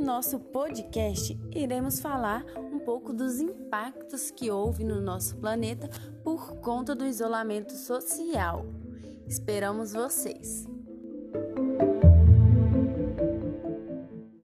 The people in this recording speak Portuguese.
no nosso podcast iremos falar um pouco dos impactos que houve no nosso planeta por conta do isolamento social. Esperamos vocês!